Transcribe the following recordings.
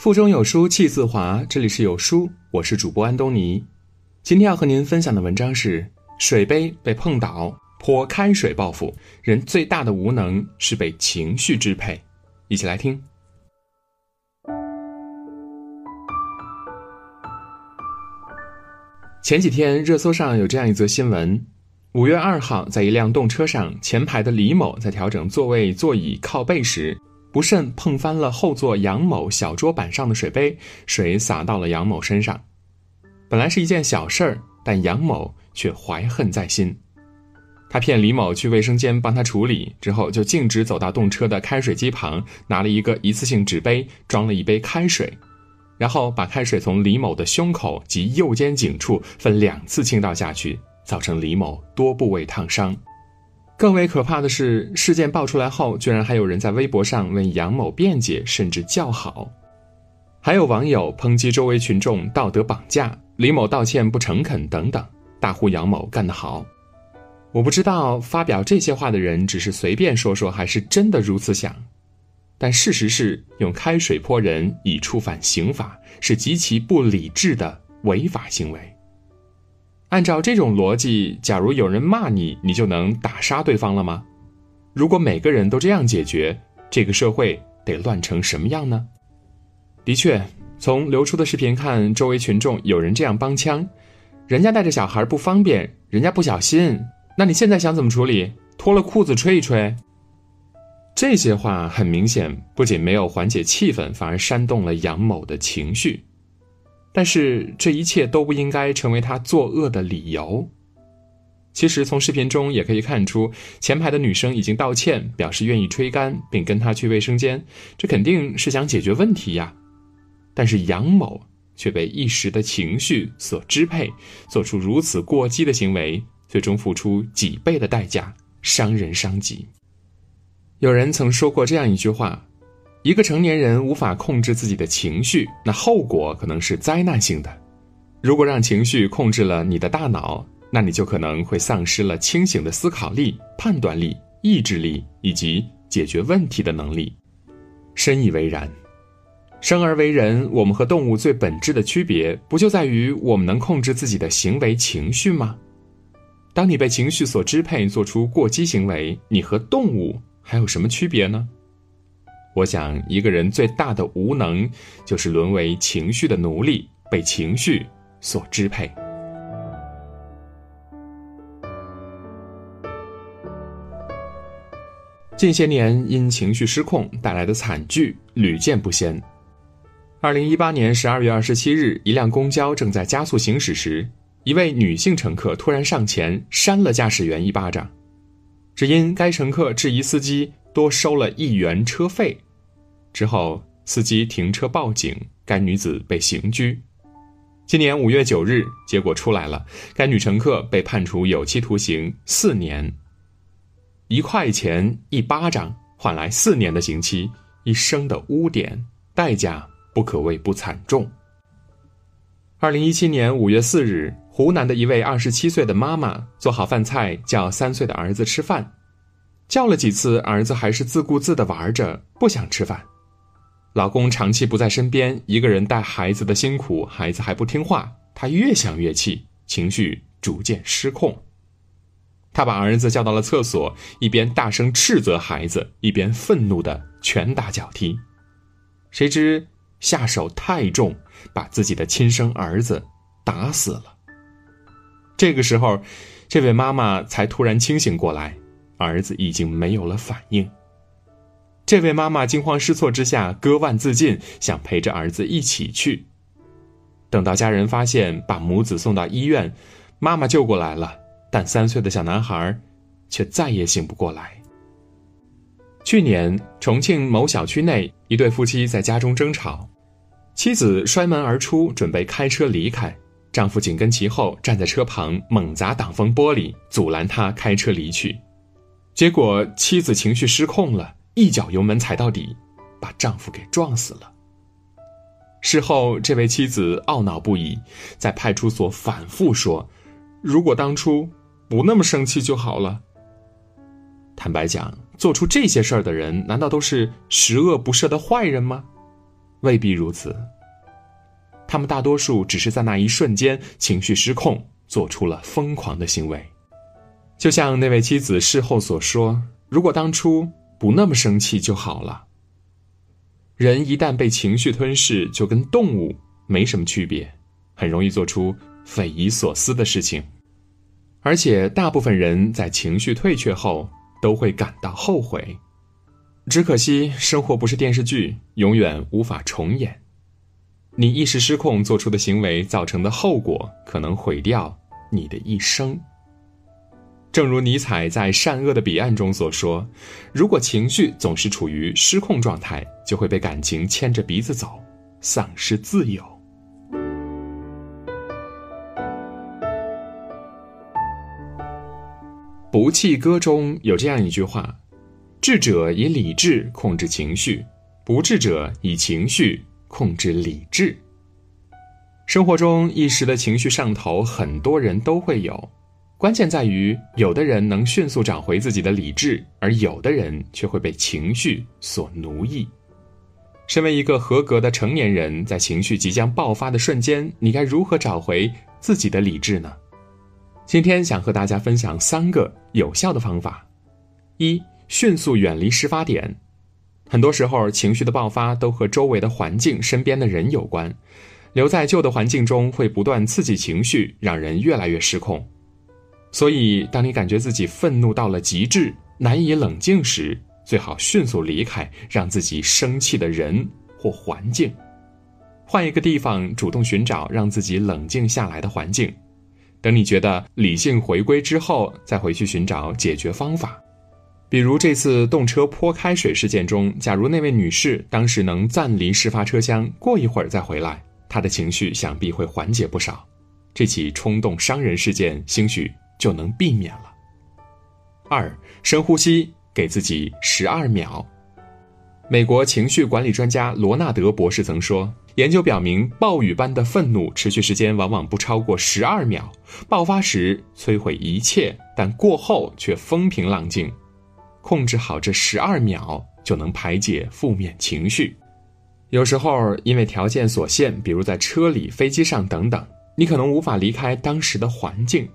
腹中有书气自华，这里是有书，我是主播安东尼。今天要和您分享的文章是：水杯被碰倒，泼开水报复。人最大的无能是被情绪支配。一起来听。前几天热搜上有这样一则新闻：五月二号，在一辆动车上，前排的李某在调整座位座椅靠背时。不慎碰翻了后座杨某小桌板上的水杯，水洒到了杨某身上。本来是一件小事儿，但杨某却怀恨在心。他骗李某去卫生间帮他处理，之后就径直走到动车的开水机旁，拿了一个一次性纸杯装了一杯开水，然后把开水从李某的胸口及右肩颈处分两次倾倒下去，造成李某多部位烫伤。更为可怕的是，事件爆出来后，居然还有人在微博上为杨某辩解，甚至叫好。还有网友抨击周围群众道德绑架，李某道歉不诚恳等等，大呼杨某干得好。我不知道发表这些话的人只是随便说说，还是真的如此想。但事实是，用开水泼人已触犯刑法，是极其不理智的违法行为。按照这种逻辑，假如有人骂你，你就能打杀对方了吗？如果每个人都这样解决，这个社会得乱成什么样呢？的确，从流出的视频看，周围群众有人这样帮腔：人家带着小孩不方便，人家不小心。那你现在想怎么处理？脱了裤子吹一吹？这些话很明显，不仅没有缓解气氛，反而煽动了杨某的情绪。但是这一切都不应该成为他作恶的理由。其实从视频中也可以看出，前排的女生已经道歉，表示愿意吹干，并跟他去卫生间，这肯定是想解决问题呀。但是杨某却被一时的情绪所支配，做出如此过激的行为，最终付出几倍的代价，伤人伤己。有人曾说过这样一句话。一个成年人无法控制自己的情绪，那后果可能是灾难性的。如果让情绪控制了你的大脑，那你就可能会丧失了清醒的思考力、判断力、意志力以及解决问题的能力。深以为然。生而为人，我们和动物最本质的区别，不就在于我们能控制自己的行为情绪吗？当你被情绪所支配，做出过激行为，你和动物还有什么区别呢？我想，一个人最大的无能，就是沦为情绪的奴隶，被情绪所支配。近些年因情绪失控带来的惨剧屡见不鲜。二零一八年十二月二十七日，一辆公交正在加速行驶时，一位女性乘客突然上前扇了驾驶员一巴掌，只因该乘客质疑司机。多收了一元车费，之后司机停车报警，该女子被刑拘。今年五月九日，结果出来了，该女乘客被判处有期徒刑四年。一块钱一巴掌换来四年的刑期，一生的污点，代价不可谓不惨重。二零一七年五月四日，湖南的一位二十七岁的妈妈做好饭菜，叫三岁的儿子吃饭。叫了几次，儿子还是自顾自的玩着，不想吃饭。老公长期不在身边，一个人带孩子的辛苦，孩子还不听话，她越想越气，情绪逐渐失控。她把儿子叫到了厕所，一边大声斥责孩子，一边愤怒的拳打脚踢。谁知下手太重，把自己的亲生儿子打死了。这个时候，这位妈妈才突然清醒过来。儿子已经没有了反应。这位妈妈惊慌失措之下割腕自尽，想陪着儿子一起去。等到家人发现，把母子送到医院，妈妈救过来了，但三岁的小男孩却再也醒不过来。去年，重庆某小区内，一对夫妻在家中争吵，妻子摔门而出，准备开车离开，丈夫紧跟其后，站在车旁猛砸挡风玻璃，阻拦他开车离去。结果妻子情绪失控了，一脚油门踩到底，把丈夫给撞死了。事后，这位妻子懊恼不已，在派出所反复说：“如果当初不那么生气就好了。”坦白讲，做出这些事儿的人，难道都是十恶不赦的坏人吗？未必如此。他们大多数只是在那一瞬间情绪失控，做出了疯狂的行为。就像那位妻子事后所说：“如果当初不那么生气就好了。”人一旦被情绪吞噬，就跟动物没什么区别，很容易做出匪夷所思的事情。而且，大部分人在情绪退却后都会感到后悔。只可惜，生活不是电视剧，永远无法重演。你一时失控做出的行为造成的后果，可能毁掉你的一生。正如尼采在《善恶的彼岸》中所说：“如果情绪总是处于失控状态，就会被感情牵着鼻子走，丧失自由。”《不弃歌》中有这样一句话：“智者以理智控制情绪，不智者以情绪控制理智。”生活中一时的情绪上头，很多人都会有，关键在于有的人能迅速找回自己的理智，而有的人却会被情绪所奴役。身为一个合格的成年人，在情绪即将爆发的瞬间，你该如何找回自己的理智呢？今天想和大家分享三个有效的方法：一、迅速远离事发点。很多时候，情绪的爆发都和周围的环境、身边的人有关。留在旧的环境中，会不断刺激情绪，让人越来越失控。所以，当你感觉自己愤怒到了极致，难以冷静时，最好迅速离开让自己生气的人或环境，换一个地方，主动寻找让自己冷静下来的环境。等你觉得理性回归之后，再回去寻找解决方法。比如这次动车泼开水事件中，假如那位女士当时能暂离事发车厢，过一会儿再回来，她的情绪想必会缓解不少。这起冲动伤人事件兴许就能避免了。二，深呼吸，给自己十二秒。美国情绪管理专家罗纳德博士曾说。研究表明，暴雨般的愤怒持续时间往往不超过十二秒，爆发时摧毁一切，但过后却风平浪静。控制好这十二秒，就能排解负面情绪。有时候因为条件所限，比如在车里、飞机上等等，你可能无法离开当时的环境。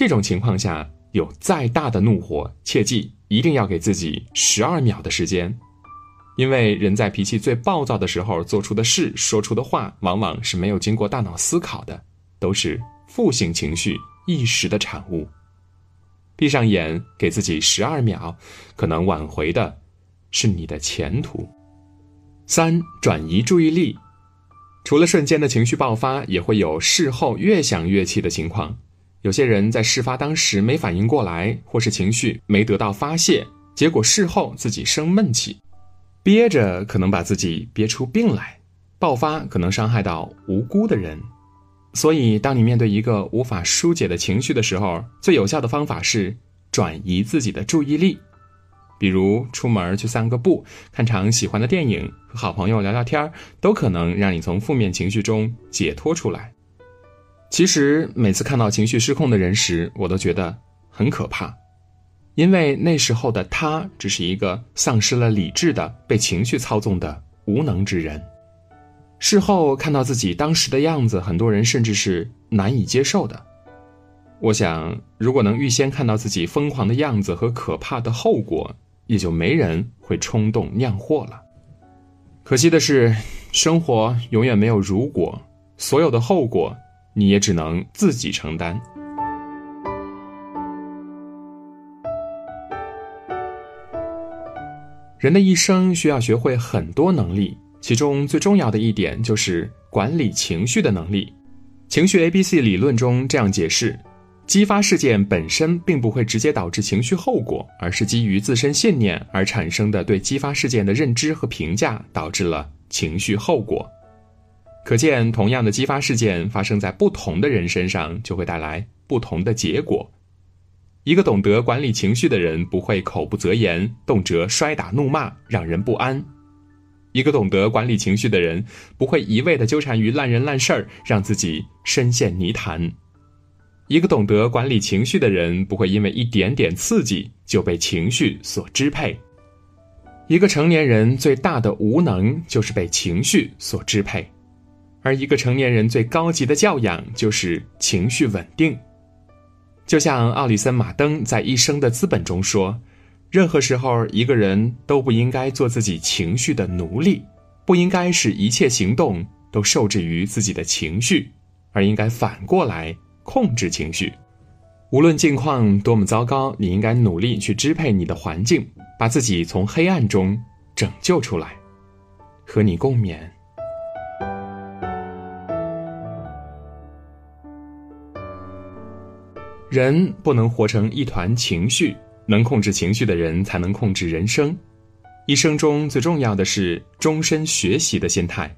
这种情况下，有再大的怒火，切记一定要给自己十二秒的时间。因为人在脾气最暴躁的时候做出的事、说出的话，往往是没有经过大脑思考的，都是负性情绪一时的产物。闭上眼，给自己十二秒，可能挽回的，是你的前途。三、转移注意力，除了瞬间的情绪爆发，也会有事后越想越气的情况。有些人在事发当时没反应过来，或是情绪没得到发泄，结果事后自己生闷气。憋着可能把自己憋出病来，爆发可能伤害到无辜的人，所以当你面对一个无法疏解的情绪的时候，最有效的方法是转移自己的注意力，比如出门去散个步、看场喜欢的电影、和好朋友聊聊天都可能让你从负面情绪中解脱出来。其实每次看到情绪失控的人时，我都觉得很可怕。因为那时候的他只是一个丧失了理智的、被情绪操纵的无能之人。事后看到自己当时的样子，很多人甚至是难以接受的。我想，如果能预先看到自己疯狂的样子和可怕的后果，也就没人会冲动酿祸了。可惜的是，生活永远没有如果，所有的后果你也只能自己承担。人的一生需要学会很多能力，其中最重要的一点就是管理情绪的能力。情绪 A B C 理论中这样解释：激发事件本身并不会直接导致情绪后果，而是基于自身信念而产生的对激发事件的认知和评价导致了情绪后果。可见，同样的激发事件发生在不同的人身上，就会带来不同的结果。一个懂得管理情绪的人，不会口不择言，动辄摔打怒骂，让人不安；一个懂得管理情绪的人，不会一味的纠缠于烂人烂事儿，让自己深陷泥潭；一个懂得管理情绪的人，不会因为一点点刺激就被情绪所支配；一个成年人最大的无能就是被情绪所支配，而一个成年人最高级的教养就是情绪稳定。就像奥里森·马登在《一生的资本》中说：“任何时候，一个人都不应该做自己情绪的奴隶，不应该使一切行动都受制于自己的情绪，而应该反过来控制情绪。无论境况多么糟糕，你应该努力去支配你的环境。”把自己从黑暗中拯救出来，和你共勉。人不能活成一团情绪，能控制情绪的人才能控制人生。一生中最重要的是终身学习的心态。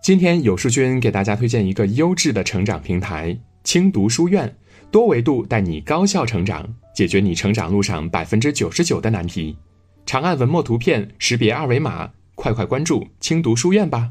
今天有书君给大家推荐一个优质的成长平台——轻读书院，多维度带你高效成长。解决你成长路上百分之九十九的难题，长按文末图片识别二维码，快快关注轻读书院吧。